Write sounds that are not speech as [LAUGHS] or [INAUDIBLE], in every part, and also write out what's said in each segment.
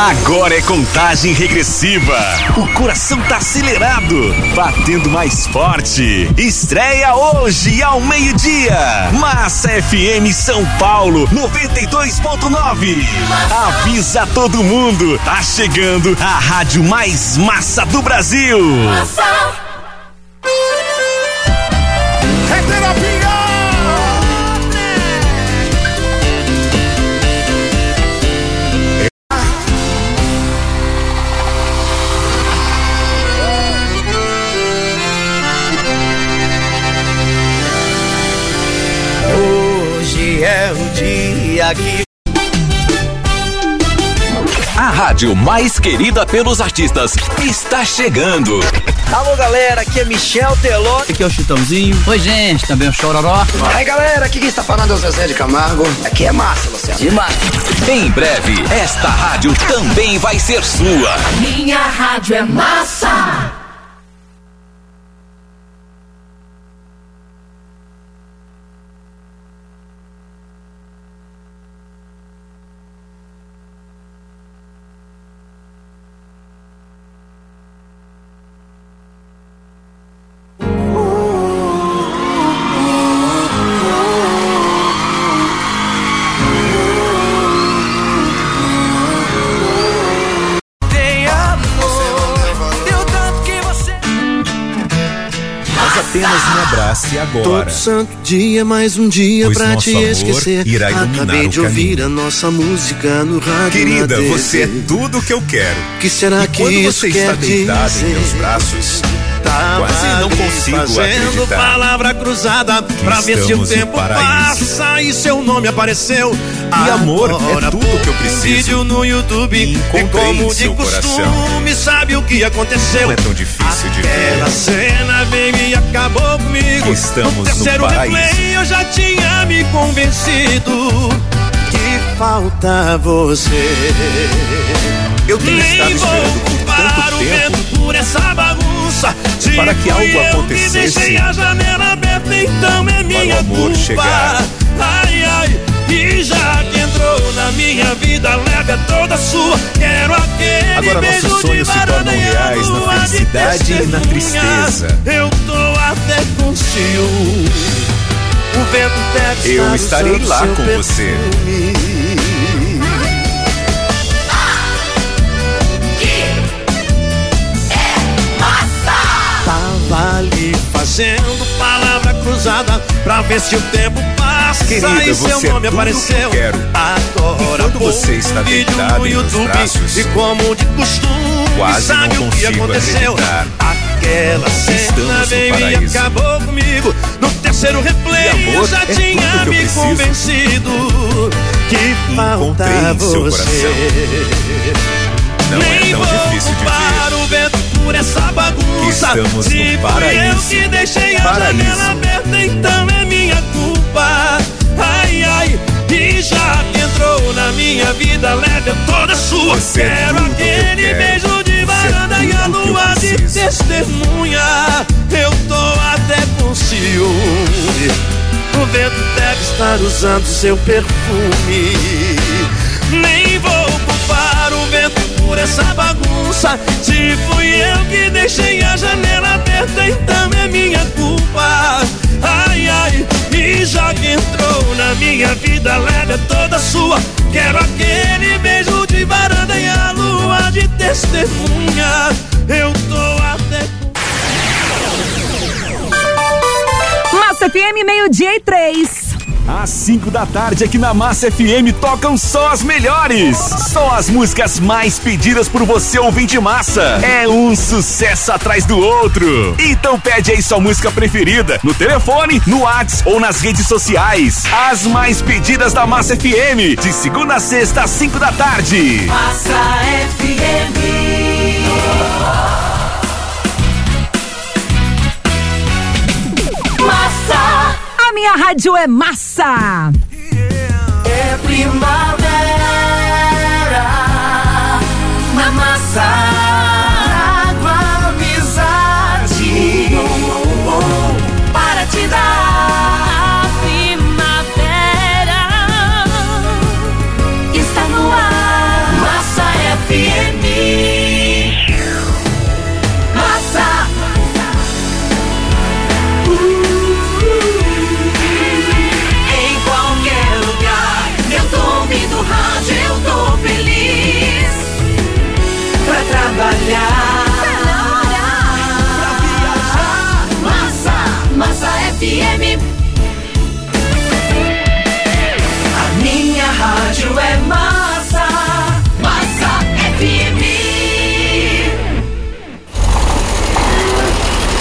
Agora é contagem regressiva. O coração tá acelerado, batendo mais forte. Estreia hoje ao meio-dia. Massa FM São Paulo 92.9. Avisa todo mundo, tá chegando a rádio mais massa do Brasil. Massa. Aqui. A rádio mais querida pelos artistas está chegando. Alô, galera, aqui é Michel Teló. Aqui é o Chitãozinho. Oi, gente, também é o Chororó. Aí, galera, aqui quem está falando é o Zezé de Camargo. Aqui é massa, Luciano. Demais. Em breve, esta rádio também vai ser sua. Minha rádio é massa. Abrace agora. Todo santo dia, mais um dia pois pra te esquecer. Irá Acabei de ouvir a nossa música no rádio. Querida, você é tudo que eu quero. Que será e que quando você está deitado dizer? em meus braços, Quase não consigo fazendo acreditar. palavra cruzada pra ver se o tempo passa e seu nome apareceu. E amor Agora, é tudo que eu preciso. Vídeo no YouTube e Encontrei como em de costume sabe o que aconteceu. Não é tão difícil de Aquela ver. cena veio e acabou comigo. Estamos no no terceiro paraíso. replay eu já tinha me convencido que falta você. Eu tenho Nem estado vou esperando por culpar tanto o tempo por essa bagunça. Se para que algo acontecesse a janela aberta, então é minha amor culpa. chegar. Ai, ai, e já que entrou na minha vida, leve é toda sua. Quero aquele Agora beijo nossos sonhos se tornam reais na felicidade e na tristeza. Eu tô até com ciúme. O vento deve Eu estar estarei lá com você. perfume. Tava ali fazendo palavra cruzada pra ver se o tempo passa Querida, e seu é nome tudo apareceu. que eu quero. Agora quando você está vídeo deitado no YouTube braços, e como de costume quase sabe não o que aconteceu. acreditar. Aquela cena veio e acabou comigo. No terceiro replay amor eu já é tinha me convencido que falta você. Não Nem é vou tão difícil de ver. Por essa bagunça. Estamos Se no fui eu que deixei a Paraíso. janela aberta, então é minha culpa. Ai, ai, e já que entrou na minha vida, leve toda sua. Você é quero que eu aquele quero. beijo de Você é varanda e a que lua de testemunha. Eu tô até com ciúme. O vento deve estar usando seu perfume. Nem por essa bagunça. Se fui eu que deixei a janela aberta, então é minha culpa. Ai, ai, e já que entrou na minha vida, leve é toda sua. Quero aquele beijo de varanda e a lua de testemunha. Eu tô até Massa FM, meio-dia e três. Às 5 da tarde aqui na Massa FM tocam só as melhores. Só as músicas mais pedidas por você ouvinte massa. É um sucesso atrás do outro. Então pede aí sua música preferida no telefone, no WhatsApp ou nas redes sociais. As mais pedidas da Massa FM, de segunda a sexta às 5 da tarde. Massa FM. Minha rádio é massa. É primavera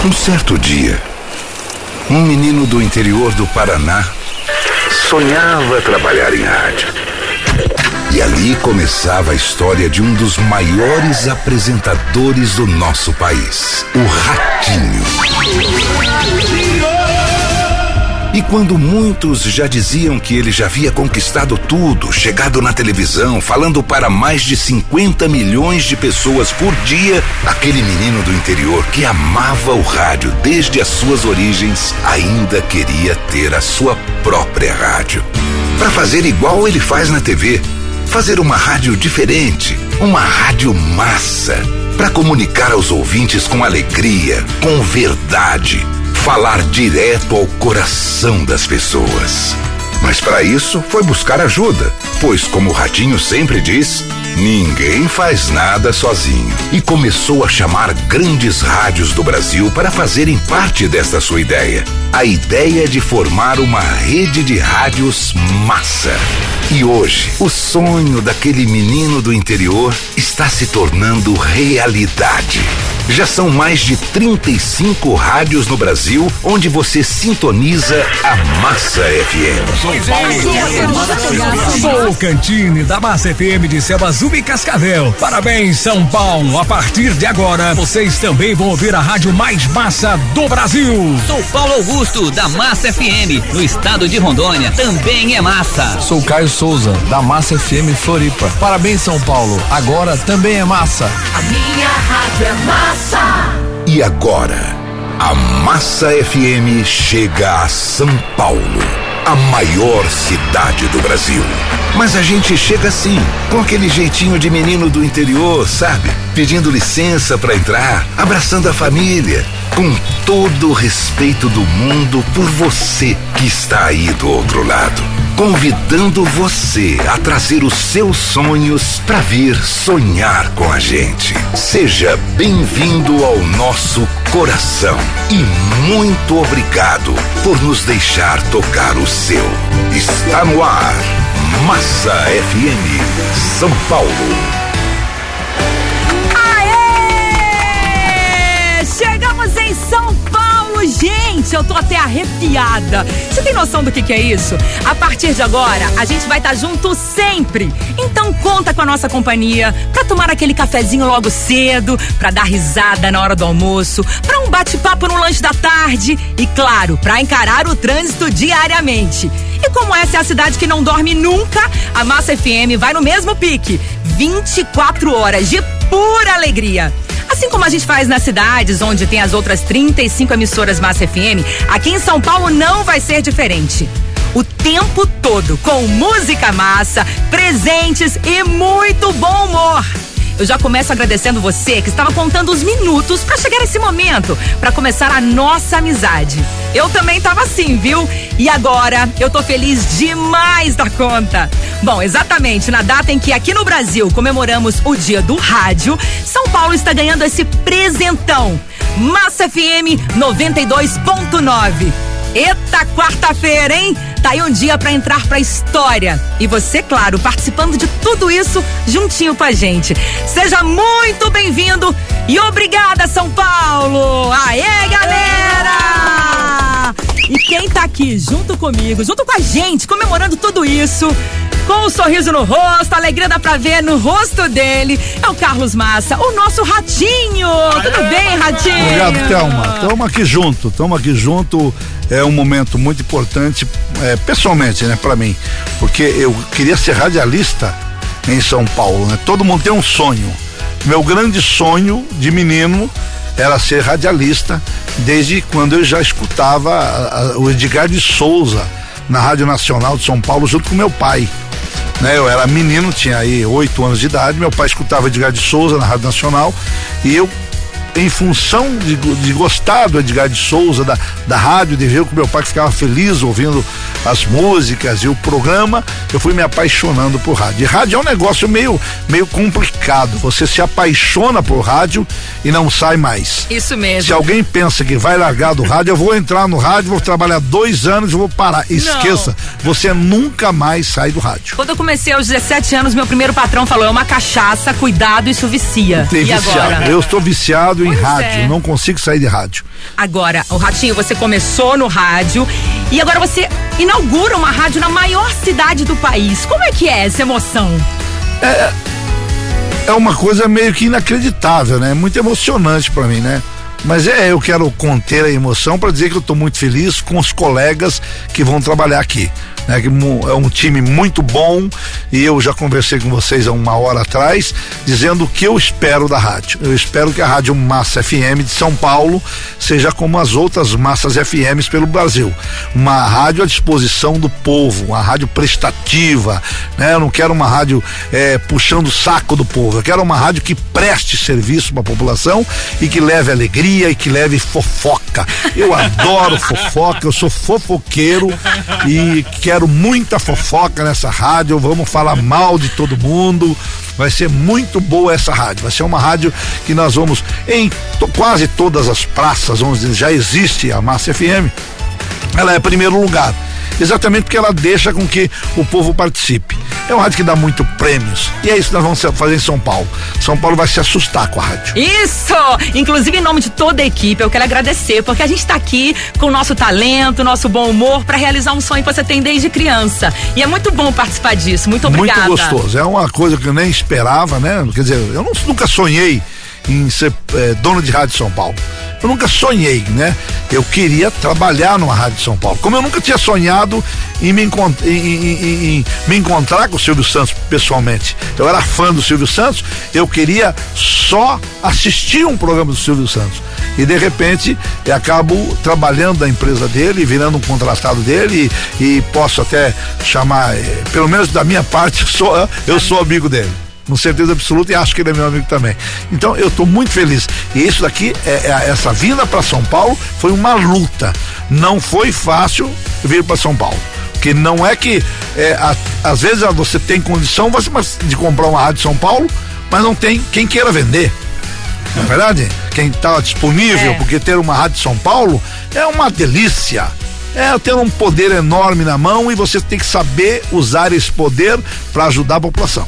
Um certo dia, um menino do interior do Paraná sonhava trabalhar em rádio. E ali começava a história de um dos maiores apresentadores do nosso país, o Ratinho. E quando muitos já diziam que ele já havia conquistado tudo, chegado na televisão, falando para mais de 50 milhões de pessoas por dia, aquele menino do interior que amava o rádio desde as suas origens ainda queria ter a sua própria rádio. Para fazer igual ele faz na TV, fazer uma rádio diferente, uma rádio massa, para comunicar aos ouvintes com alegria, com verdade falar direto ao coração das pessoas. Mas para isso foi buscar ajuda, pois, como o Ratinho sempre diz, ninguém faz nada sozinho. E começou a chamar grandes rádios do Brasil para fazerem parte desta sua ideia. A ideia de formar uma rede de rádios massa. E hoje, o sonho daquele menino do interior está se tornando realidade. Já são mais de 35 rádios no Brasil onde você sintoniza a Massa FM. Sou o Cantine da Massa FM de Sebazub e Cascavel. Parabéns, São Paulo. A partir de agora, vocês também vão ouvir a rádio mais massa do Brasil. Sou Paulo Augusto, da Massa FM, no estado de Rondônia. Também é massa. Sou Caio Souza, da Massa FM Floripa. Parabéns, São Paulo. Agora também é massa. A minha rádio é massa. E agora, a Massa FM chega a São Paulo, a maior cidade do Brasil. Mas a gente chega assim, com aquele jeitinho de menino do interior, sabe? Pedindo licença para entrar, abraçando a família, com todo o respeito do mundo por você que está aí do outro lado. Convidando você a trazer os seus sonhos para vir sonhar com a gente. Seja bem-vindo ao nosso coração e muito obrigado por nos deixar tocar o seu. Está no ar. Massa FM São Paulo. Chegamos em São Gente! Eu tô até arrepiada. Você tem noção do que, que é isso? A partir de agora, a gente vai estar tá junto sempre. Então conta com a nossa companhia pra tomar aquele cafezinho logo cedo, pra dar risada na hora do almoço, pra um bate-papo no lanche da tarde e, claro, pra encarar o trânsito diariamente. E como essa é a cidade que não dorme nunca, a Massa FM vai no mesmo pique. 24 horas de pura alegria. Assim como a gente faz nas cidades onde tem as outras 35 emissoras Massa FM, aqui em São Paulo não vai ser diferente. O tempo todo com música massa, presentes e muito bom humor. Eu já começo agradecendo você que estava contando os minutos para chegar esse momento, para começar a nossa amizade. Eu também estava assim, viu? E agora eu tô feliz demais da conta. Bom, exatamente na data em que aqui no Brasil comemoramos o Dia do Rádio, São Paulo está ganhando esse presentão. Massa FM 92.9. Eita quarta-feira, hein? Tá aí um dia para entrar pra história. E você, claro, participando de tudo isso juntinho com a gente. Seja muito bem-vindo e obrigada, São Paulo! Aê, galera! E quem tá aqui junto comigo, junto com a gente, comemorando tudo isso, com um sorriso no rosto, alegria dá pra ver no rosto dele, é o Carlos Massa, o nosso ratinho. Tudo bem, ratinho? Obrigado, Thelma. Tamo aqui junto, tamo aqui junto. É um momento muito importante, é, pessoalmente, né, pra mim. Porque eu queria ser radialista em São Paulo, né? Todo mundo tem um sonho. Meu grande sonho de menino era ser radialista desde quando eu já escutava a, a, o Edgar de Souza na Rádio Nacional de São Paulo junto com meu pai. Né, eu era menino, tinha aí oito anos de idade, meu pai escutava Edgar de Souza na Rádio Nacional e eu em função de, de gostar do Edgar de Souza, da, da rádio, de ver que meu pai ficava feliz ouvindo as músicas e o programa, eu fui me apaixonando por rádio. E rádio é um negócio meio, meio complicado. Você se apaixona por rádio e não sai mais. Isso mesmo. Se alguém pensa que vai largar do rádio, eu vou entrar no rádio, vou trabalhar dois anos e vou parar. Esqueça, não. você nunca mais sai do rádio. Quando eu comecei aos 17 anos, meu primeiro patrão falou: é uma cachaça, cuidado, isso vicia. Tem e viciado. agora? Eu estou viciado em em Pois rádio, é. não consigo sair de rádio. Agora, o Ratinho, você começou no rádio e agora você inaugura uma rádio na maior cidade do país. Como é que é essa emoção? É uma coisa meio que inacreditável, né? Muito emocionante pra mim, né? Mas é, eu quero conter a emoção para dizer que eu estou muito feliz com os colegas que vão trabalhar aqui. Né, é um time muito bom e eu já conversei com vocês há uma hora atrás, dizendo o que eu espero da rádio. Eu espero que a Rádio Massa FM de São Paulo seja como as outras massas FMs pelo Brasil. Uma rádio à disposição do povo, uma rádio prestativa. Né? Eu não quero uma rádio eh, puxando o saco do povo, eu quero uma rádio que preste serviço para a população e que leve alegria e que leve fofoca. Eu adoro fofoca, eu sou fofoqueiro e quero muita fofoca nessa rádio. Vamos falar mal de todo mundo. Vai ser muito boa essa rádio. Vai ser uma rádio que nós vamos em quase todas as praças onde já existe a Massa FM. Ela é primeiro lugar. Exatamente porque ela deixa com que o povo participe. É uma rádio que dá muito prêmios. E é isso que nós vamos fazer em São Paulo. São Paulo vai se assustar com a rádio. Isso! Inclusive, em nome de toda a equipe, eu quero agradecer, porque a gente está aqui com o nosso talento, nosso bom humor, para realizar um sonho que você tem desde criança. E é muito bom participar disso. Muito obrigada. Muito gostoso. É uma coisa que eu nem esperava, né? Quer dizer, eu não- nunca sonhei em ser eh, dono de rádio São Paulo. Eu nunca sonhei, né? Eu queria trabalhar numa rádio São Paulo. Como eu nunca tinha sonhado em me, encont- em- em- em- me encontrar com o Silvio Santos pessoalmente. Eu era fã do Silvio Santos, eu queria só assistir um programa do Silvio Santos. E de repente eu acabo trabalhando na empresa dele, virando um contratado dele e, e posso até chamar, eh, pelo menos da minha parte, [LAUGHS] sou, eu sou amigo dele com certeza absoluta e acho que ele é meu amigo também. Então eu estou muito feliz. E isso daqui, é, é- essa vinda para São Paulo foi uma luta. Não foi fácil vir para São Paulo. Porque não é que é, a- às vezes ah, você tem condição você- de comprar uma rádio de São Paulo, mas não tem quem queira vender. Não é verdade? Quem está disponível, É. porque ter uma rádio de São Paulo é uma delícia. É ter um poder enorme na mão e você tem que saber usar esse poder para ajudar a população.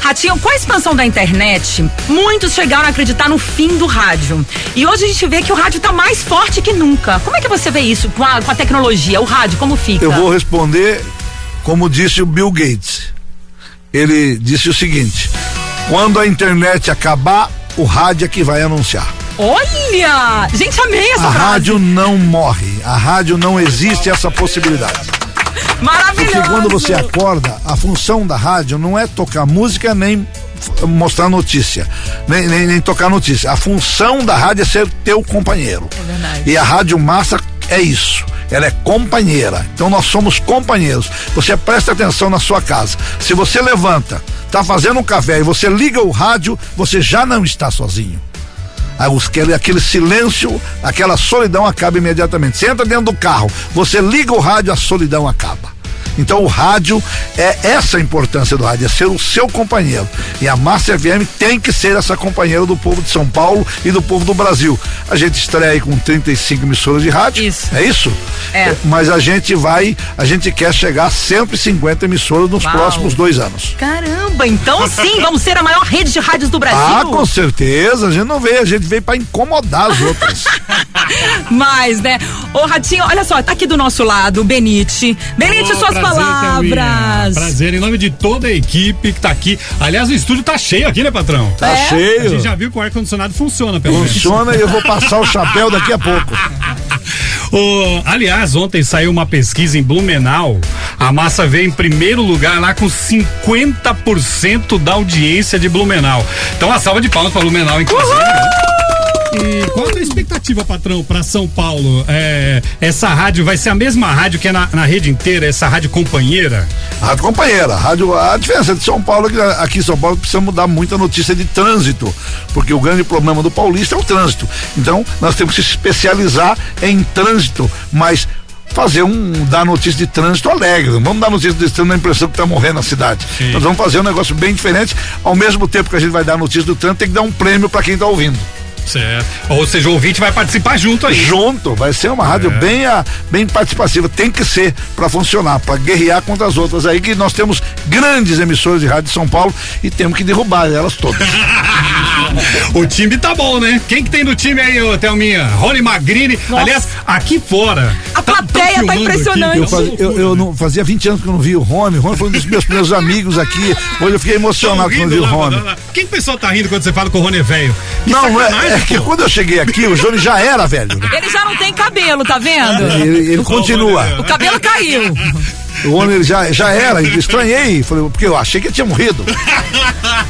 Ratinho, com a expansão da internet, muitos chegaram a acreditar no fim do rádio. E hoje a gente vê que o rádio está mais forte que nunca. Como é que você vê isso com a, com a tecnologia? O rádio, como fica? Eu vou responder como disse o Bill Gates. Ele disse o seguinte: quando a internet acabar, o rádio é que vai anunciar. Olha! Gente, amei essa A frase. rádio não morre, a rádio não existe essa possibilidade. Maravilhoso! Porque quando você acorda, a função da rádio não é tocar música nem mostrar notícia, nem, nem, nem tocar notícia. A função da rádio é ser teu companheiro. É verdade. E a Rádio Massa é isso. Ela é companheira. Então nós somos companheiros. Você presta atenção na sua casa. Se você levanta, tá fazendo um café e você liga o rádio, você já não está sozinho. Aquele, aquele silêncio, aquela solidão acaba imediatamente. Você entra dentro do carro, você liga o rádio, a solidão acaba. Então o rádio é essa a importância do rádio, é ser o seu companheiro. E a Massa FM tem que ser essa companheira do povo de São Paulo e do povo do Brasil. A gente estreia aí com 35 emissoras de rádio. Isso. É isso? É. Mas a gente vai, a gente quer chegar a 150 emissoras nos Uau. próximos dois anos. Caramba, então sim, [LAUGHS] vamos ser a maior rede de rádios do Brasil. Ah, com certeza. A gente não veio, a gente veio para incomodar as outras. [LAUGHS] Mas, né? Ô, Ratinho, olha só, tá aqui do nosso lado o Benite. Benite, suas Thelminha. Palavras. Prazer, em nome de toda a equipe que tá aqui. Aliás, o estúdio tá cheio aqui, né, patrão? Tá É? cheio. A gente já viu que o ar-condicionado funciona, pelo menos. Funciona e eu vou passar o chapéu daqui a pouco. [LAUGHS] Ô, aliás, ontem saiu uma pesquisa em Blumenau. A massa veio em primeiro lugar lá com 50% da audiência de Blumenau. Então, uma salva de palmas para Blumenau, inclusive. né? E qual a expectativa, patrão, para São Paulo? É, essa rádio vai ser a mesma rádio que é na, na rede inteira, essa rádio companheira? Rádio companheira, rádio, a diferença de São Paulo é que aqui em São Paulo precisa mudar muita notícia de trânsito, porque o grande problema do paulista é o trânsito. Então, nós temos que se especializar em trânsito, mas fazer um dar notícia de trânsito alegre. Não Vamos dar notícia de trânsito na impressão que está morrendo a cidade. Sim. Nós vamos fazer um negócio bem diferente. Ao mesmo tempo que a gente vai dar notícia do trânsito, tem que dar um prêmio para quem está ouvindo. Certo. Ou seja, o ouvinte vai participar junto aí. Junto, vai ser uma rádio bem, a, bem participativa. Tem que ser para funcionar, para guerrear contra as outras aí que nós temos grandes emissoras de rádio de São Paulo e temos que derrubar elas todas. [LAUGHS] o time tá bom, né? Quem que tem no time aí, ô Thelminha? Rony Magrini. Nossa. Aliás, aqui fora. A plateia tá impressionante. Eu, faz- eu- eu não, fazia 20 anos que eu não vi o Rony. O Rony foi um dos meus primeiros amigos aqui. Hoje eu fiquei emocionado quando vi o Rony. Quem que o pessoal tá rindo quando você fala que o Rony é velho? Não, é, é que pô. quando eu cheguei aqui, o Johnny já era velho. né? Ele já não tem cabelo, tá vendo? Ele, ele continua. O cabelo caiu. O ele já, já era, estranhei, falei, porque eu achei que ele tinha morrido.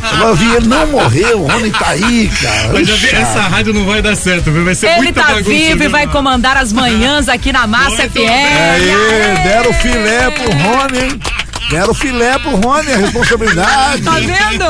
Agora eu vi, ele não morreu, o Rony tá aí, cara. Mas já vi, essa rádio não vai dar certo, viu? Vai ser Ele muita tá bagunça. vivo e vai comandar as manhãs aqui na Massa FM. Aê, deram filé pro Rony, hein? Deram filé pro Rony, a responsabilidade. Tá vendo?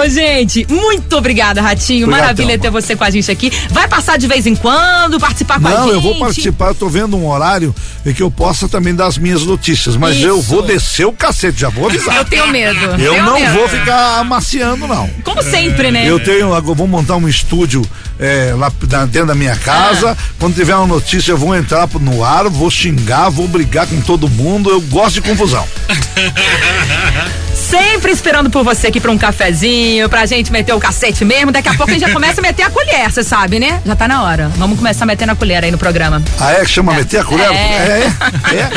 [LAUGHS] Ô, gente, muito obrigada, Ratinho. Obrigado, Maravilha ter você com a gente aqui. Vai passar de vez em quando, participar com a gente? Não, eu vou participar, eu tô vendo um horário em que eu possa também dar as minhas notícias, mas eu Isso. vou descer o cacete, já vou avisar. Eu tenho medo. Eu tenho não medo. vou ficar amaciando, não. Como sempre, né? Eu tenho, agora vou montar um estúdio é, lá dentro da minha casa. Ah. Quando tiver uma notícia, eu vou entrar no ar, vou xingar, vou brigar com todo mundo. Eu gosto de confusão. Sempre esperando por você aqui pra um cafezinho, pra gente meter o cacete mesmo. Daqui a pouco a gente já começa a meter a colher, você sabe, né? Já tá na hora. Vamos começar a meter na colher aí no programa. Ah, é que chama meter a colher? É. É, é.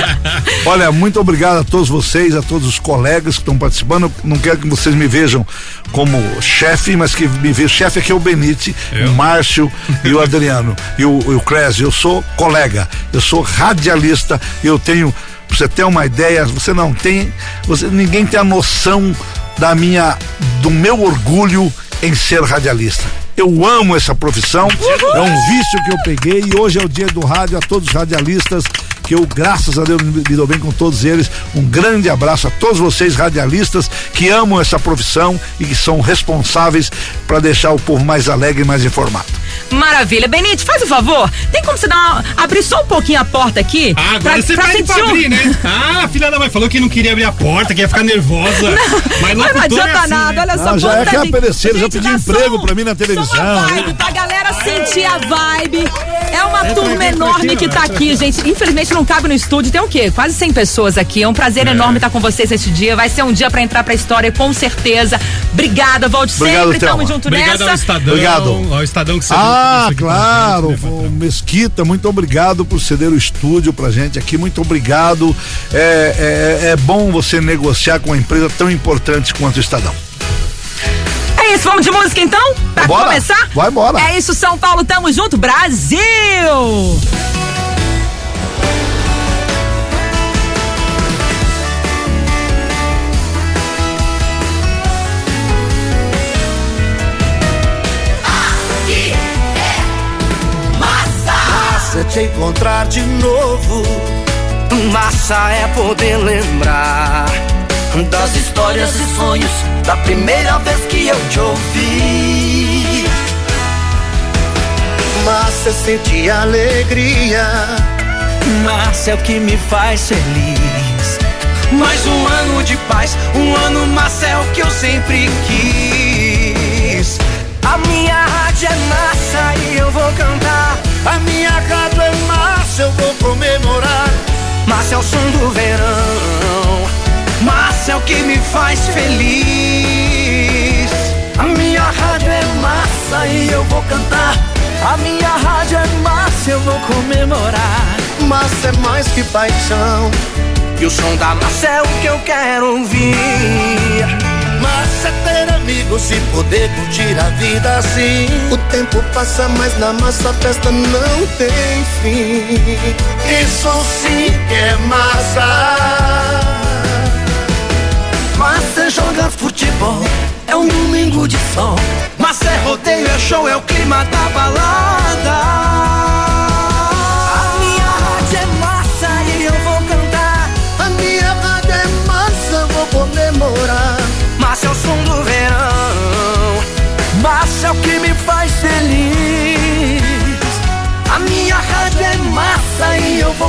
Olha, muito obrigado a todos vocês, a todos os colegas que estão participando. Eu não quero que vocês me vejam como chefe, mas que me vejam. Chefe aqui é o Benite, o Márcio e o Adriano e o, e o Clésio. Eu sou colega, eu sou radialista, eu tenho. Pra você ter uma ideia, você não tem. Você, ninguém tem a noção da minha. do meu orgulho em ser radialista. Eu amo essa profissão, é um vício que eu peguei e hoje é o dia do rádio a todos os radialistas que eu, graças a Deus, me dou bem com todos eles. Um grande abraço a todos vocês radialistas que amam essa profissão e que são responsáveis para deixar o povo mais alegre e mais informado. Maravilha. Benite, faz o favor. Tem como você dar uma, abrir só um pouquinho a porta aqui? Ah, agora você pede pra sentir um- abrir, né? Ah, a filha da mãe falou que não queria abrir a porta, que ia ficar nervosa. [LAUGHS] Mas Mas não locutor adianta é assim, nada, né? olha só. Ah, já é que gente- apareceram, já dá emprego som. pra mim na Só televisão. uma vibe, pra galera sentir a vibe. É uma Entra turma aqui, entra enorme aqui, que tá aqui, gente. Infelizmente não cabe no estúdio. Tem o quê? Quase 100 pessoas aqui. É um prazer É. enorme estar com vocês esse dia. Vai ser um dia pra entrar pra história, com certeza. Obrigada, volte Obrigado, sempre. Tamo Thelma. junto Obrigado nessa. ao Estadão. Obrigado. Ao Estadão que você Ah, claro, o Mesquita, muito obrigado por ceder o estúdio pra gente aqui, muito obrigado. É, é, é bom você negociar com uma empresa tão importante quanto o Estadão. É isso, vamos de música então? Pra Bora. começar? Vai embora. É isso, São Paulo, tamo junto, Brasil! Te encontrar de novo. Massa é poder lembrar das histórias e sonhos da primeira vez que eu te ouvi. Massa é sentir alegria. Massa é o que me faz feliz. Mais um ano de paz, um ano massa é o que eu sempre quis. A minha Massa é o som do verão. Massa é o que me faz feliz. A minha rádio é massa e eu vou cantar. A minha rádio é massa, eu vou comemorar. Massa é mais que paixão. E o som da massa é o que eu quero ouvir. Massa é ter amigos e poder curtir a vida assim. O tempo passa, mas na massa a festa não tem fim. Isso sim que é massa. Massa é jogar futebol, é um domingo de sol. Massa é rodeio, é show, é o clima da balada.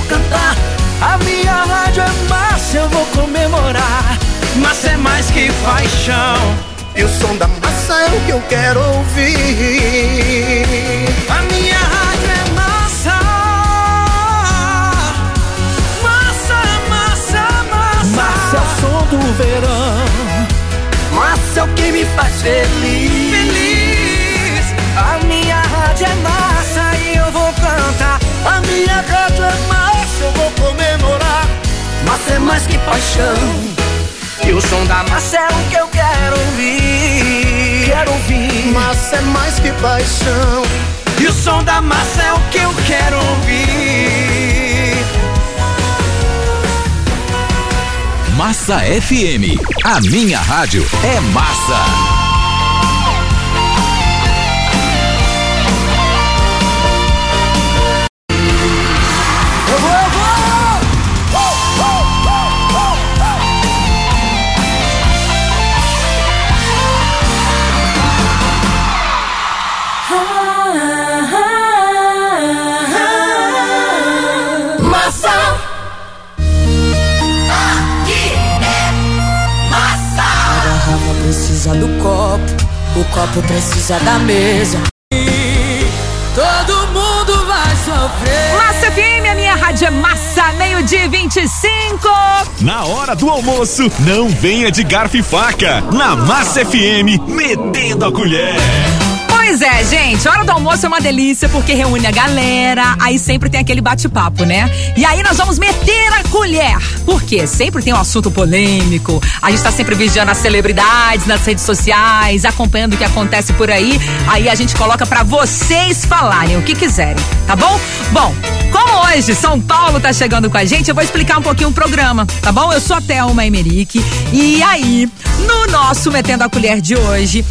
Vou cantar. A minha rádio é massa, eu vou comemorar. Massa é mais que paixão. E o som da massa é o que eu quero ouvir. A minha rádio é massa. Massa, massa, massa. Massa é o som do verão. Massa é o que me faz feliz. Feliz. A minha rádio é massa e eu vou cantar. A minha rádio é massa, paixão. E o som da massa é o que eu quero ouvir. Quero ouvir. Massa é mais que paixão. E o som da massa é o que eu quero ouvir. Massa FM. A minha rádio é massa. Massa. Precisa do copo, o copo precisa da mesa. E todo mundo vai sofrer. Massa FM, a minha rádio é massa, meio-dia e 25. Na hora do almoço, não venha de garfo e faca. Na Massa FM, metendo a colher. Pois é, gente, hora do almoço é uma delícia porque reúne a galera, aí sempre tem aquele bate-papo, né? E aí nós vamos meter a colher, porque sempre tem um assunto polêmico, a gente tá sempre vigiando as celebridades nas redes sociais, acompanhando o que acontece por aí, aí a gente coloca pra vocês falarem o que quiserem, tá bom? Bom, como hoje São Paulo tá chegando com a gente, eu vou explicar um pouquinho o programa, tá bom? Eu sou a Thelma Emerick e aí, no nosso Metendo a Colher de hoje,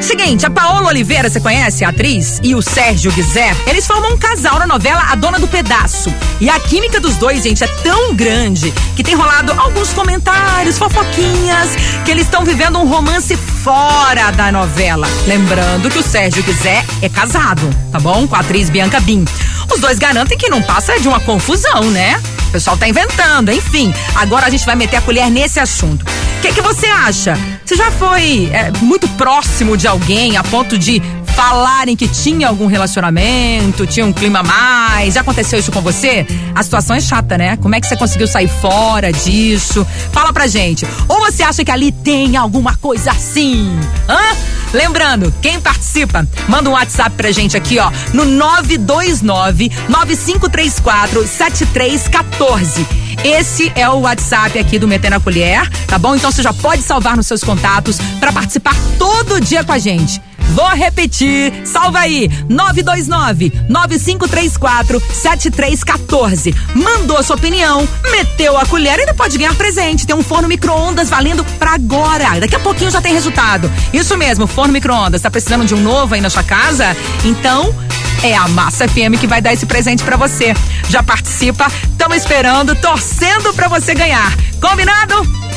Seguinte, a Paola Oliveira, você conhece a atriz? E o Sérgio Guizé, eles formam um casal na novela A Dona do Pedaço. E a química dos dois, gente, é tão grande que tem rolado alguns comentários, fofoquinhas, que eles estão vivendo um romance fora da novela. Lembrando que o Sérgio Guizé é casado, tá bom? Com a atriz Bianca Bin. Os dois garantem que não passa de uma confusão, né? O pessoal tá inventando, enfim. Agora a gente vai meter a colher nesse assunto. O que, que você acha? Você já foi é, muito próximo de alguém a ponto de falarem que tinha algum relacionamento, tinha um clima a mais? Já aconteceu isso com você? A situação é chata, né? Como é que você conseguiu sair fora disso? Fala pra gente. Ou você acha que ali tem alguma coisa assim? Hã? Lembrando, quem participa, manda um WhatsApp pra gente aqui, ó, no 929 9534 7314. Esse é o WhatsApp aqui do Meter na Colher, tá bom? Então você já pode salvar nos seus contatos para participar todo dia com a gente. Vou repetir, salva aí, 929 9534 7314. Mandou sua opinião, meteu a colher e ainda pode ganhar presente. Tem um forno micro-ondas valendo pra agora. Daqui a pouquinho já tem resultado. Isso mesmo, forno micro-ondas. Tá precisando de um novo aí na sua casa? Então, é a Massa FM que vai dar esse presente pra você. Já participa, estamos esperando, torcendo pra você ganhar. Combinado?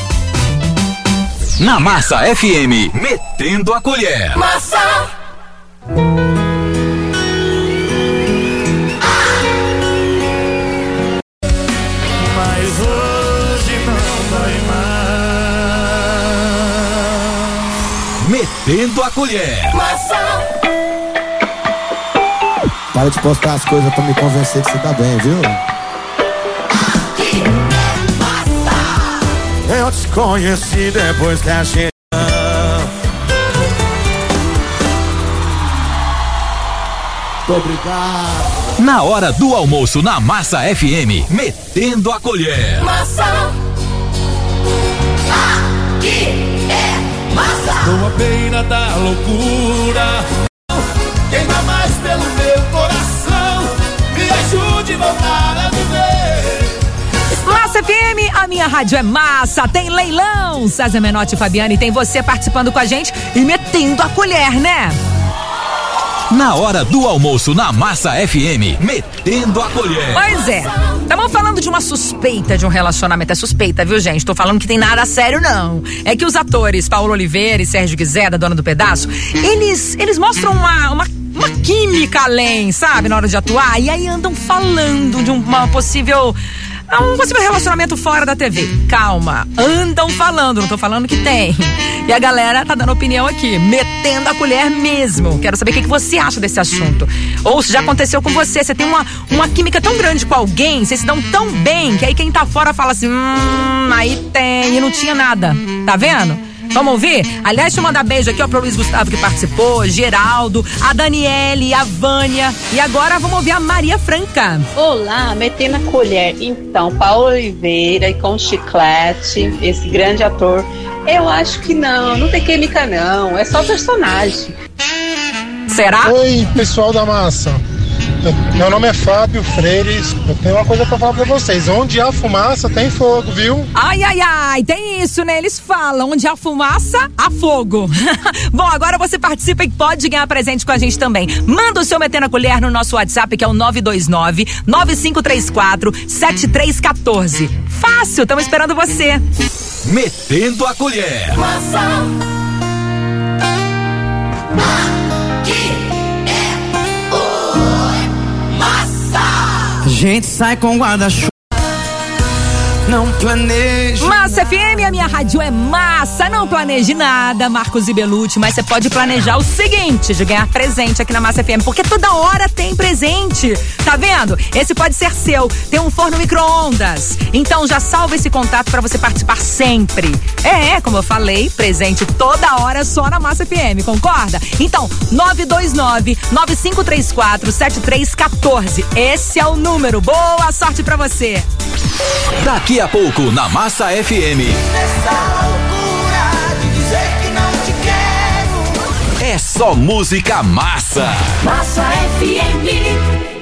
Na Massa FM, metendo a colher. Massa. Mas hoje não dói mais. Metendo a colher. Massa. Para de postar as coisas pra me convencer que você tá bem, viu? Conheci depois que a gente. Obrigado. Na hora do almoço na Massa FM, metendo a colher. Massa. Aqui é massa. Tô à beira da loucura. Quem dá mais pelo meu coração? Me ajude a voltar a viver. Massa FM, a minha rádio é massa, tem leilão. César Menotti e Fabiane, tem você participando com a gente e metendo a colher, né? Na hora do almoço na Massa FM, metendo a colher. Pois é. Estamos falando de uma suspeita de um relacionamento. É suspeita, viu, gente? Tô falando que tem nada sério, não. É que os atores Paulo Oliveira e Sérgio Guizé, da Dona do Pedaço, eles, eles mostram uma, uma, uma química além, sabe? Na hora de atuar. E aí andam falando de uma possível um possível relacionamento fora da TV. Calma, andam falando, não tô falando que tem. E a galera tá dando opinião aqui, metendo a colher mesmo. Quero saber o que, que você acha desse assunto. Ou se já aconteceu com você, você tem uma, uma química tão grande com alguém, vocês se dão tão bem, que aí quem tá fora fala assim, hum, aí tem, e não tinha nada. Tá vendo? Vamos ouvir? Aliás, deixa eu mandar beijo aqui ó, pro Luiz Gustavo que participou, Geraldo, a Daniele, a Vânia. E agora vamos ouvir a Maria Franca. Olá, metendo a colher. Então, Paulo Oliveira e com chiclete, esse grande ator. Eu acho que não, não tem química não, é só personagem. Será? Oi, pessoal da massa. Meu nome é Fábio Freires. Eu tenho uma coisa pra falar pra vocês. Onde há fumaça, tem fogo, viu? Ai, ai, ai, tem isso, né? Eles falam, onde há fumaça, há fogo. [LAUGHS] Bom, agora você participa e pode ganhar presente com a gente também. Manda o seu meter na colher no nosso WhatsApp, que é o 929 9534 7314. Fácil, estamos esperando você. Metendo a colher. Moção. Aqui gente sai com guarda-chuva. Não planeja. Massa FM, a minha rádio é massa. Não planeje nada, Marcos e Belucci, mas você pode planejar o seguinte: de ganhar presente aqui na Massa FM, porque toda hora tem presente. Tá vendo? Esse pode ser seu. Tem um forno micro-ondas. Então já salva esse contato para você participar sempre. É, como eu falei, presente toda hora só na Massa FM, concorda? Então, 929 9534 7314. Esse é o número. Boa sorte para você. Daqui a pouco na Massa FM. Essa loucura de dizer que não te quero. É só música massa. Massa FM.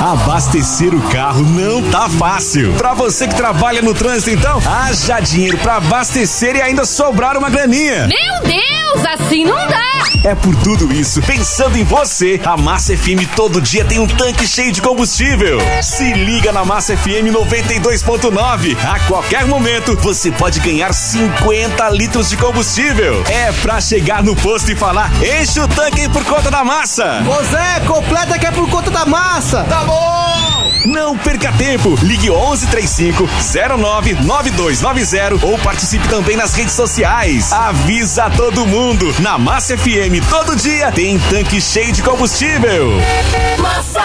Abastecer o carro não tá fácil. Pra você que trabalha no trânsito, então, haja dinheiro pra abastecer e ainda sobrar uma graninha. Meu Deus, assim não dá! É por tudo isso, pensando em você, a Massa FM todo dia tem um tanque cheio de combustível. Se liga na Massa FM 92.9. A qualquer momento você pode ganhar 50 litros de combustível. É pra chegar no posto e falar: enche o tanque por conta da massa. Ô Zé, completa que é por conta da massa. Tá bom! Não perca tempo. Ligue 1135 099290 ou participe também nas redes sociais. Avisa todo mundo. Na Massa FM todo dia tem tanque cheio de combustível. Massa.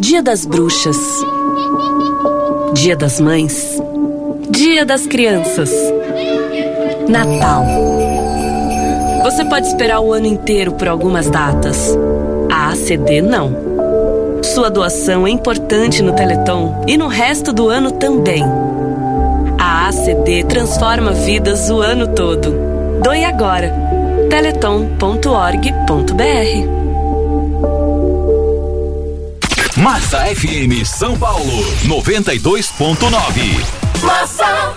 Dia das Bruxas. Dia das Mães. Dia das Crianças. Natal. Você pode esperar o ano inteiro por algumas datas. A ACD não. Sua doação é importante no Teleton e no resto do ano também. A ACD transforma vidas o ano todo. Doe agora. teleton.org.br Massa FM São Paulo 92.9. Massa.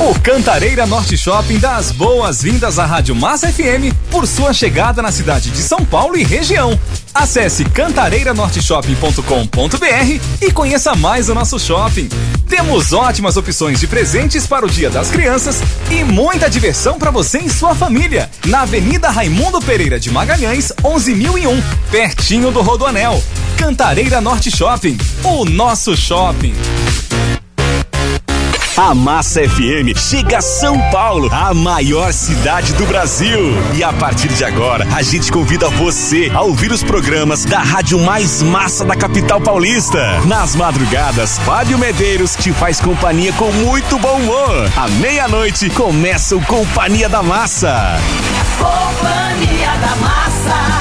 O Cantareira Norte Shopping dá as boas-vindas à Rádio Massa FM por sua chegada na cidade de São Paulo e região. Acesse cantareiranorteshopping.com.br e conheça mais o nosso shopping. Temos ótimas opções de presentes para o Dia das Crianças e muita diversão para você e sua família. Na Avenida Raimundo Pereira de Magalhães, 11001, pertinho do Rodoanel. Cantareira Norte Shopping, o nosso shopping. A Massa FM chega a São Paulo, a maior cidade do Brasil. E a partir de agora, a gente convida você a ouvir os programas da rádio mais massa da capital paulista. Nas madrugadas, Fábio Medeiros te faz companhia com muito bom humor. À meia-noite, começa o Companhia da Massa. Companhia da Massa.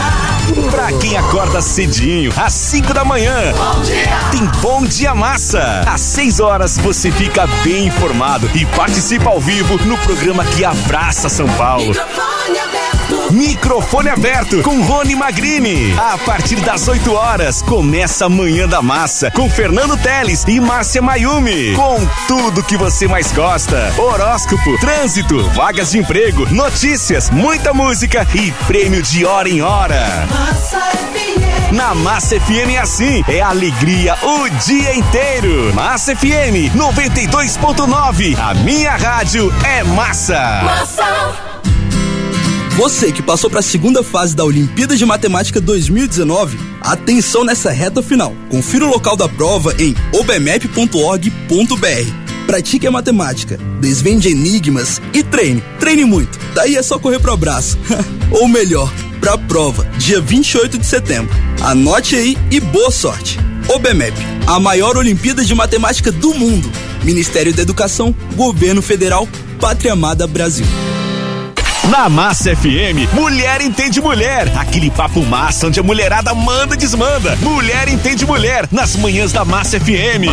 Pra quem acorda cedinho, às 5 da manhã, Bom dia. tem Bom Dia Massa. Às 6 horas você fica bem informado e participa ao vivo no programa que abraça São Paulo. Microfone. Microfone aberto com Rony Magrini. A partir das 8 horas começa a Manhã da Massa com Fernando Teles e Márcia Mayumi. Com tudo que você mais gosta: horóscopo, trânsito, vagas de emprego, notícias, muita música e prêmio de hora em hora. Massa FM. Na Massa FM é assim, é alegria o dia inteiro. Massa FM 92.9, a minha rádio é massa. Massa. Você que passou para a segunda fase da Olimpíada de Matemática 2019, atenção nessa reta final. Confira o local da prova em obmap.org.br. Pratique a matemática, desvende enigmas e treine. Treine muito. Daí é só correr pro abraço. [LAUGHS] Ou melhor, pra prova, dia 28 de setembro. Anote aí e boa sorte. OBMEP, a maior Olimpíada de Matemática do mundo. Ministério da Educação, Governo Federal, Pátria Amada Brasil. Na Massa FM, Mulher Entende Mulher. Aquele papo massa onde a mulherada manda e desmanda. Mulher Entende Mulher, nas manhãs da Massa FM.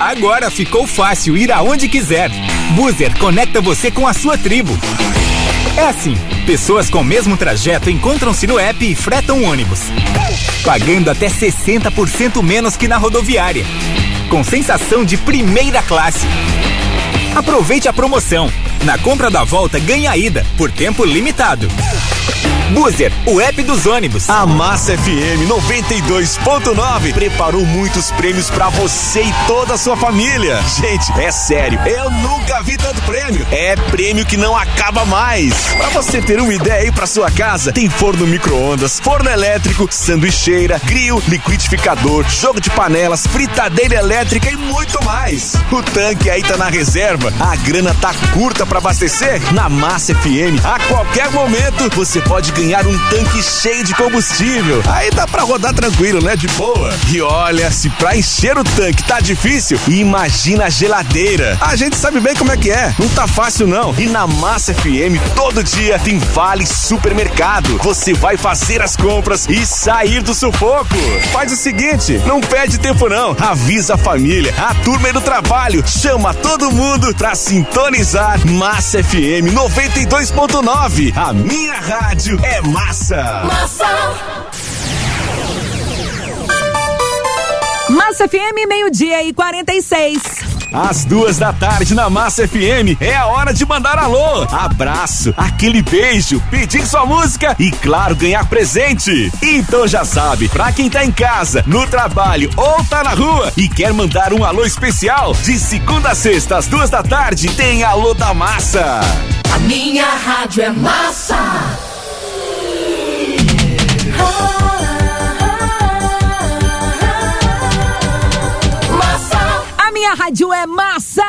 Agora ficou fácil ir aonde quiser. Buzer conecta você com a sua tribo. É assim, pessoas com o mesmo trajeto encontram-se no app e fretam ônibus. Pagando até 60% menos que na rodoviária. Com sensação de primeira classe. Aproveite a promoção. Na compra da volta, ganha a ida, por tempo limitado. Buzer, o app dos ônibus. A Massa FM 92.9 preparou muitos prêmios pra você e toda a sua família. Gente, é sério, eu nunca vi tanto prêmio. É prêmio que não acaba mais. Pra você ter uma ideia aí pra sua casa, tem forno micro-ondas, forno elétrico, sanduicheira, grill, liquidificador, jogo de panelas, fritadeira elétrica e muito mais. O tanque aí tá na reserva, a grana tá curta pra abastecer? Na Massa FM, a qualquer momento você pode ganhar um tanque cheio de combustível. Aí dá pra rodar tranquilo, né? De boa. E olha, se pra encher o tanque tá difícil, imagina a geladeira. A gente sabe bem como é que é. Não tá fácil não. E na Massa FM todo dia tem Vale Supermercado. Você vai fazer as compras e sair do sufoco. Faz o seguinte, não perde tempo não. Avisa a família, a turma do trabalho, chama todo mundo pra sintonizar Massa FM 92.9. A minha rádio é massa. Massa FM, meio-dia e 46. Às duas da tarde na Massa FM é a hora de mandar alô, abraço, aquele beijo, pedir sua música e, claro, ganhar presente. Então já sabe, pra quem tá em casa, no trabalho ou tá na rua e quer mandar um alô especial, de segunda a sexta às duas da tarde tem Alô da Massa. A minha rádio é massa. Minha rádio é massa!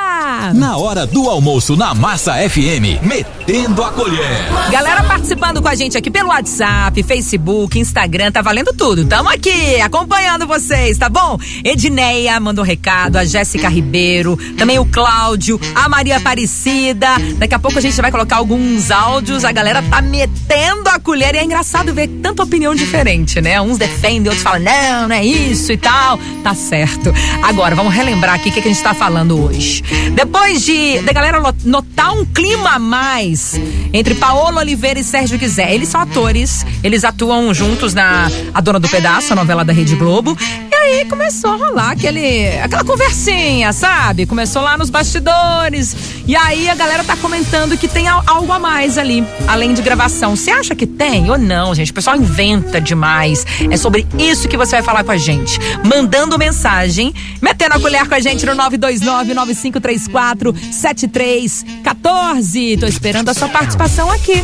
Na hora do almoço na Massa FM, metendo a colher. Galera participando com a gente aqui pelo WhatsApp, Facebook, Instagram, tá valendo tudo. Tamo aqui acompanhando vocês, tá bom? Edneia mandou um recado, a Jéssica Ribeiro, também o Cláudio, a Maria Aparecida. Daqui a pouco a gente vai colocar alguns áudios. A galera tá metendo a colher e é engraçado ver tanta opinião diferente, né? Uns defendem, outros falam, não, não é isso e tal. Tá certo. Agora, vamos relembrar aqui o que, que a gente tá falando hoje. Depois de da galera notar um clima a mais entre Paola Oliveira e Sérgio Guizé. Eles são atores, eles atuam juntos na A Dona do Pedaço, a novela da Rede Globo. E aí começou a rolar aquele, aquela conversinha, sabe? Começou lá nos bastidores. E aí a galera tá comentando que tem al- algo a mais ali, além de gravação. Você acha que tem ou não, gente? O pessoal inventa demais. É sobre isso que você vai falar com a gente. Mandando mensagem, metendo a colher com a gente no 929-9534-7314. Tô esperando a sua participação aqui.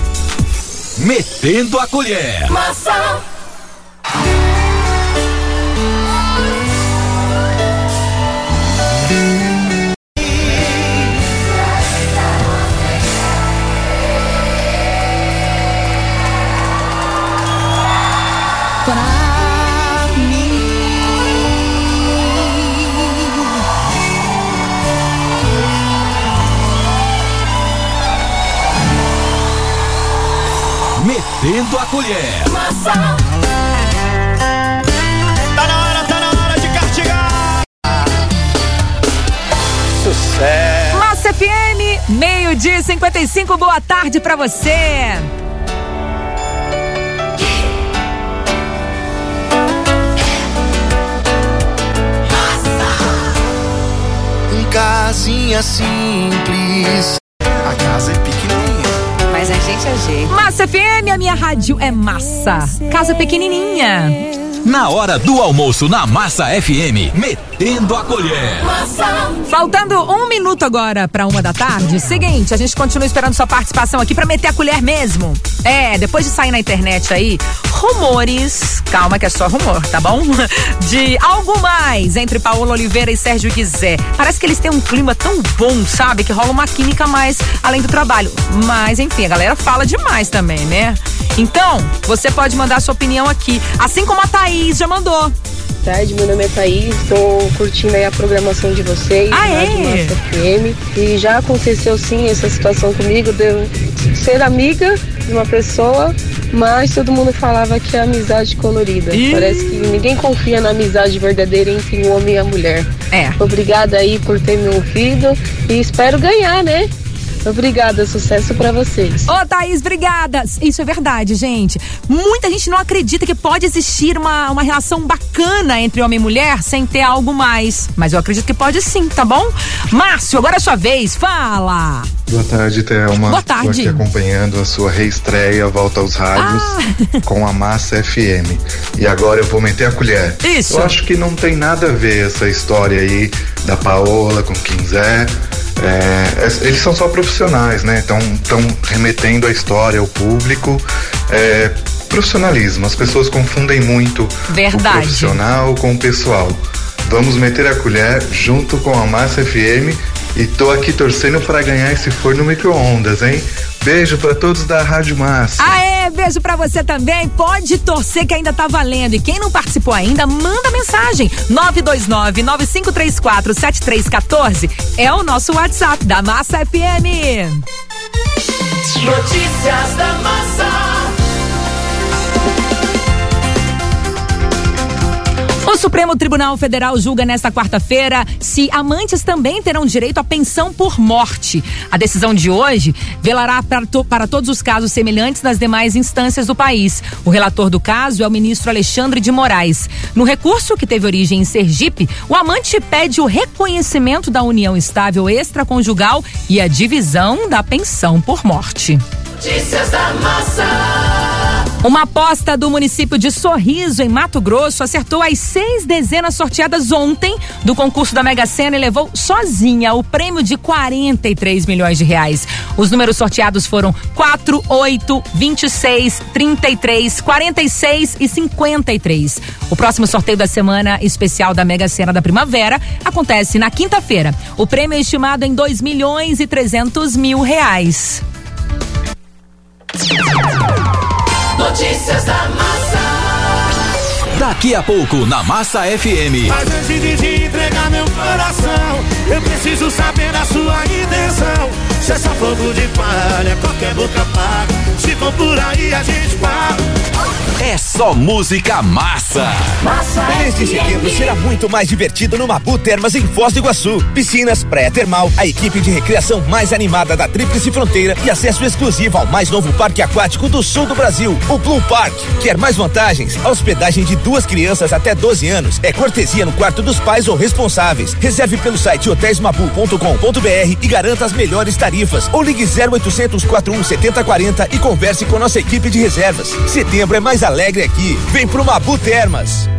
Metendo a colher. Massa. Metendo a colher. Tá na hora, tá na hora de castigar. Sucesso. Massa FM, meio-dia e 55, boa tarde pra você. Um casinha simples. A casa é pequenininha. A gente é jeito. Massa FM, a minha rádio é massa. Casa pequenininha. Na hora do almoço na Massa FM, metendo a colher. Faltando um minuto agora para uma da tarde. Seguinte, a gente continua esperando sua participação aqui para meter a colher mesmo. É, depois de sair na internet aí, rumores, calma que é só rumor, tá bom? [LAUGHS] De algo mais entre Paola Oliveira e Sérgio Guizé. Parece que eles têm um clima tão bom, sabe? Que rola uma química mais além do trabalho. Mas, enfim, a galera fala demais também, né? Então, você pode mandar sua opinião aqui, assim como a Thaís já mandou. Tarde. Meu nome é Thaís, estou curtindo aí a programação de vocês, Ah, é? Rádio Massa FM. E já aconteceu sim essa situação comigo, de eu ser amiga de uma pessoa, mas todo mundo falava que é amizade colorida. Ih. Parece que ninguém confia na amizade verdadeira entre o homem e a mulher. É. Obrigada aí por ter me ouvido e espero ganhar, né? Obrigada, sucesso pra vocês. Ô, Thaís, obrigada. Isso é verdade, gente. Muita gente não acredita que pode existir uma, uma relação bacana entre homem e mulher sem ter algo mais. Mas eu acredito que pode sim, tá bom? Márcio, agora é a sua vez. Fala! Boa tarde, Thelma. Boa tarde. Tô aqui acompanhando a sua reestreia Volta aos Rádios Ah. com a Massa FM. E agora eu vou meter a colher. Isso. Eu acho que não tem nada a ver essa história aí da Paola com quem Zé. É, es- eles são só profissionais, né? Então estão remetendo a história ao público. É, profissionalismo. As pessoas confundem muito o Verdade. profissional com o pessoal. Vamos meter a colher junto com a Massa FM e tô aqui torcendo para ganhar esse forno micro-ondas, hein? Beijo para todos da Rádio Massa. Aê, beijo pra você também. Pode torcer que ainda tá valendo. E quem não participou ainda, manda mensagem. 929-9534-7314 é o nosso WhatsApp da Massa FM. Notícias da massa. O Supremo Tribunal Federal julga nesta quarta-feira se amantes também terão direito à pensão por morte. A decisão de hoje velará para, to- para todos os casos semelhantes nas demais instâncias do país. O relator do caso é o ministro Alexandre de Moraes. No recurso, que teve origem em Sergipe, o amante pede o reconhecimento da união estável extraconjugal e a divisão da pensão por morte. Notícias da massa. Uma aposta do município de Sorriso, em Mato Grosso, acertou as seis dezenas sorteadas ontem do concurso da Mega Sena e levou sozinha o prêmio de 43 milhões de reais. Os números sorteados foram 4, 8, 26, 33, 46 e 53. O próximo sorteio da semana especial da Mega Sena da Primavera acontece na quinta-feira. O prêmio é estimado em 2 milhões e 300 mil reais. Notícias da massa. Daqui a pouco na Massa FM. Mas antes de te entregar meu coração, eu preciso saber a sua intenção. Se é só fogo de palha, qualquer boca paga. Se for por aí, a gente paga. É só música massa. Mês de setembro será muito mais divertido no Mabu Termas em Foz do Iguaçu. Piscinas, praia termal, a equipe de recreação mais animada da Tríplice Fronteira e acesso exclusivo ao mais novo parque aquático do sul do Brasil, o Blue Park. Quer mais vantagens? A hospedagem de duas crianças até 12 anos é cortesia no quarto dos pais ou responsáveis. Reserve pelo site hotéismabu.com.br e garanta as melhores tarifas. Ou ligue 0800 41 7040 e converse com nossa equipe de reservas. Setembro é mais alegre aqui. Vem pro Mabu Termas.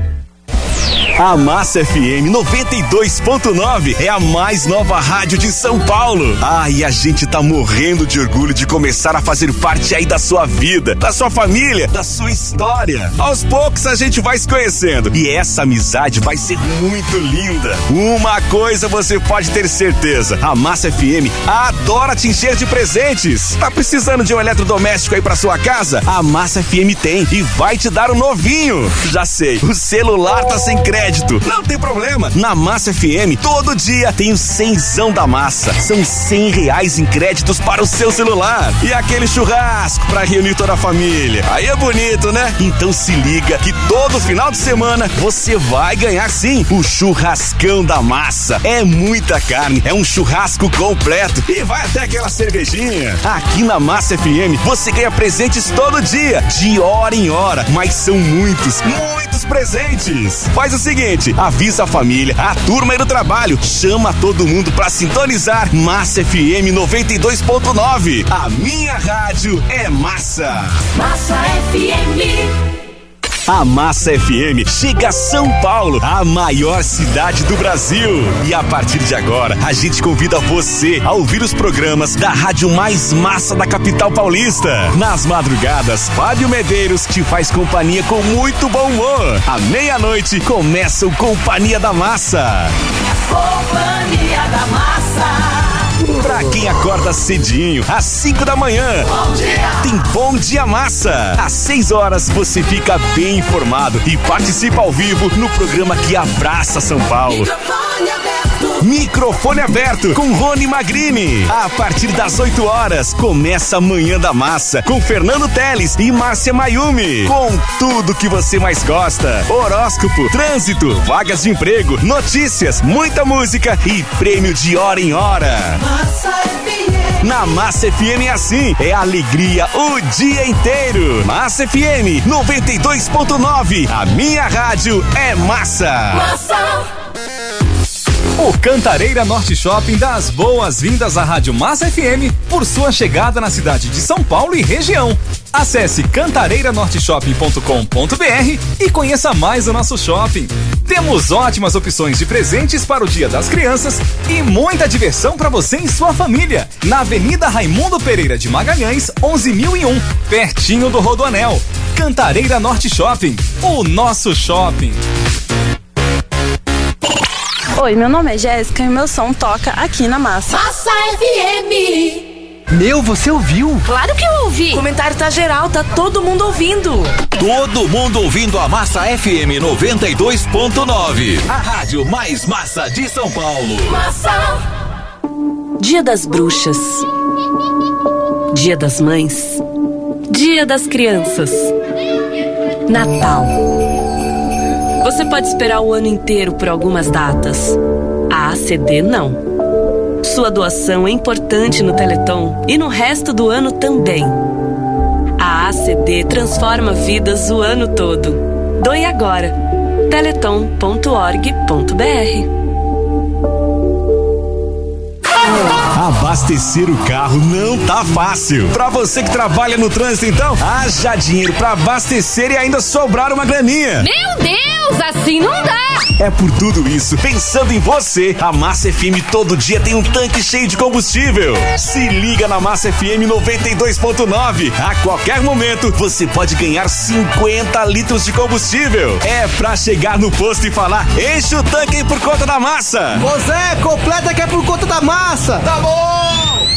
A Massa FM 92.9 é a mais nova rádio de São Paulo. Ah, e a gente tá morrendo de orgulho de começar a fazer parte aí da sua vida, da sua família, da sua história. Aos poucos a gente vai se conhecendo e essa amizade vai ser muito linda. Uma coisa você pode ter certeza: a Massa FM adora te encher de presentes. Tá precisando de um eletrodoméstico aí pra sua casa? A Massa FM tem e vai te dar um novinho. Já sei, o celular tá sem crédito. Não tem problema. Na Massa FM, todo dia tem o cenzão da massa. São cem reais em créditos para o seu celular. E aquele churrasco para reunir toda a família. Aí é bonito, né? Então se liga que todo final de semana você vai ganhar sim o churrascão da massa. É muita carne, é um churrasco completo e vai até aquela cervejinha. Aqui na Massa FM você ganha presentes todo dia, de hora em hora, mas são muitos, muitos presentes. Faz o seguinte, avisa a família, a turma aí do trabalho, chama todo mundo pra sintonizar Massa FM 92.9. A minha rádio é massa. Massa FM. A Massa FM chega a São Paulo, a maior cidade do Brasil. E a partir de agora, a gente convida você a ouvir os programas da rádio mais massa da capital paulista. Nas madrugadas, Fábio Medeiros te faz companhia com muito bom humor. À meia-noite, começa o Companhia da Massa. Companhia da massa. Quem acorda cedinho, às 5 da manhã, tem Bom Dia Massa. Às 6 horas você fica bem informado e participa ao vivo no programa que abraça São Paulo. Microfone aberto com Rony Magrini. A partir das 8 horas, começa a Manhã da Massa com Fernando Teles e Márcia Mayumi. Com tudo que você mais gosta: horóscopo, trânsito, vagas de emprego, notícias, muita música e prêmio de hora em hora. Na Massa FM é assim, é alegria o dia inteiro. Massa FM 92.9, a minha rádio é massa. O Cantareira Norte Shopping dá as boas-vindas à Rádio Massa FM por sua chegada na cidade de São Paulo e região. Acesse cantareiranorteshopping.com.br e conheça mais o nosso shopping. Temos ótimas opções de presentes para o Dia das Crianças e muita diversão para você e sua família. Na Avenida Raimundo Pereira de Magalhães, 11001, pertinho do Rodoanel. Cantareira Norte Shopping, o nosso shopping. Oi, meu nome é Jéssica e meu som toca aqui na Massa. Massa FM. Meu, você ouviu? Claro que eu ouvi. O comentário tá geral, tá todo mundo ouvindo. Todo mundo ouvindo a Massa FM 92.9. A rádio mais massa de São Paulo. Massa. Dia das Bruxas. Dia das Mães. Dia das Crianças. Natal. Você pode esperar o ano inteiro por algumas datas. A ACD não. Sua doação é importante no Teleton e no resto do ano também. A ACD transforma vidas o ano todo. Doe agora. teleton.org.br Abastecer o carro não tá fácil. Pra você que trabalha no trânsito, então, haja dinheiro pra abastecer e ainda sobrar uma graninha. Meu Deus, assim não dá. É por tudo isso, pensando em você, a Massa FM todo dia tem um tanque cheio de combustível. Se liga na Massa FM 92.9. A qualquer momento você pode ganhar 50 litros de combustível. É pra chegar no posto e falar: enche o tanque por conta da massa. Ô Zé, completa que é por conta da massa. Tá bom!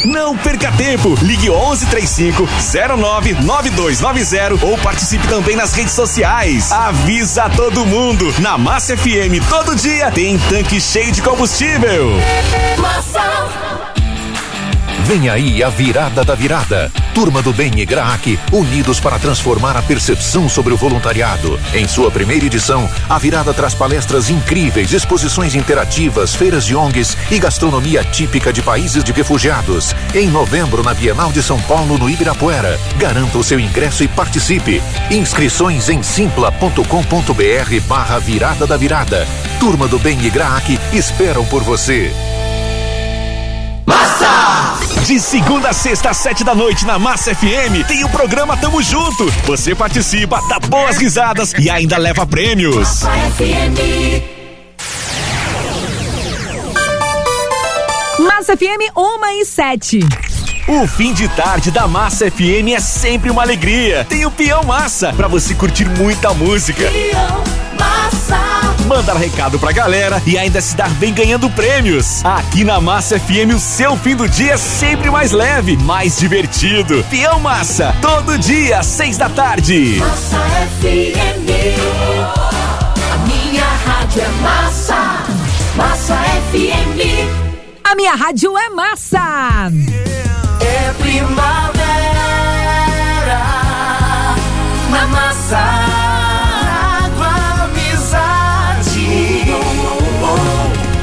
Não perca tempo. Ligue 1135 099290 ou participe também nas redes sociais. Avisa todo mundo. Na Massa FM todo dia tem tanque cheio de combustível. Massa. Vem aí a virada da virada. Turma do Bem e Graak, unidos para transformar a percepção sobre o voluntariado. Em sua primeira edição, a virada traz palestras incríveis, exposições interativas, feiras de ONGs e gastronomia típica de países de refugiados. Em novembro, na Bienal de São Paulo, no Ibirapuera. Garanta o seu ingresso e participe. Inscrições em simpla.com.br barra virada da virada. Turma do Bem e Graak esperam por você. De segunda a sexta, às sete da noite, na Massa FM, tem o programa Tamo Junto. Você participa, dá boas risadas e ainda leva prêmios. Massa FM 1 e 7. O fim de tarde da Massa FM é sempre uma alegria. Tem o Peão Massa, pra você curtir muita música. Mandar recado pra galera e ainda se dar bem ganhando prêmios. Aqui na Massa FM, o seu fim do dia é sempre mais leve, mais divertido. Peão Massa, todo dia, às seis da tarde. Massa FM. A minha rádio é massa. Massa FM. A minha rádio é massa. Primavera na massa. Água, amizade.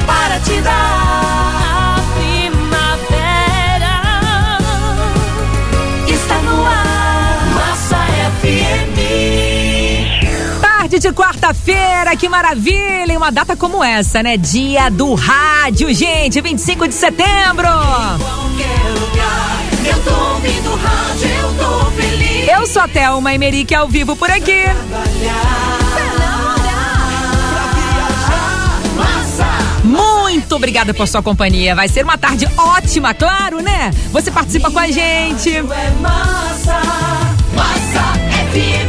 Para te dar a primavera. Está no ar. Massa FM. Tarde de quarta-feira, que maravilha! E uma data como essa, né? Dia do rádio, gente, 25 de setembro. Eu tô ouvindo rádio, eu tô feliz. Eu sou a Thelma Emerick ao vivo por aqui. Muito obrigada por sua companhia. Vai ser uma tarde ótima, claro, né? Você participa com a gente. É massa, massa FM.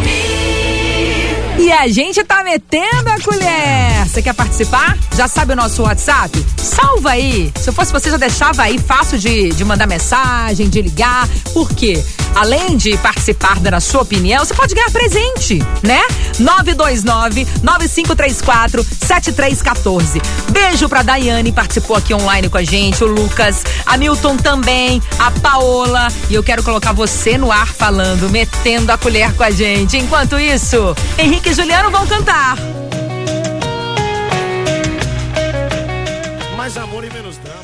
E a gente tá metendo a colher. Você quer participar? Já sabe o nosso WhatsApp? Salva aí. Se eu fosse você, já deixava aí fácil de, de mandar mensagem, de ligar. Por quê? Além de participar dando a sua opinião, você pode ganhar presente, né? 929-9534-7314. Beijo pra Daiane, participou aqui online com a gente, o Lucas, a Milton também, a Paola. E eu quero colocar você no ar falando, metendo a colher com a gente. Enquanto isso, Henrique Juliano vão cantar. Mais amor e menos drama.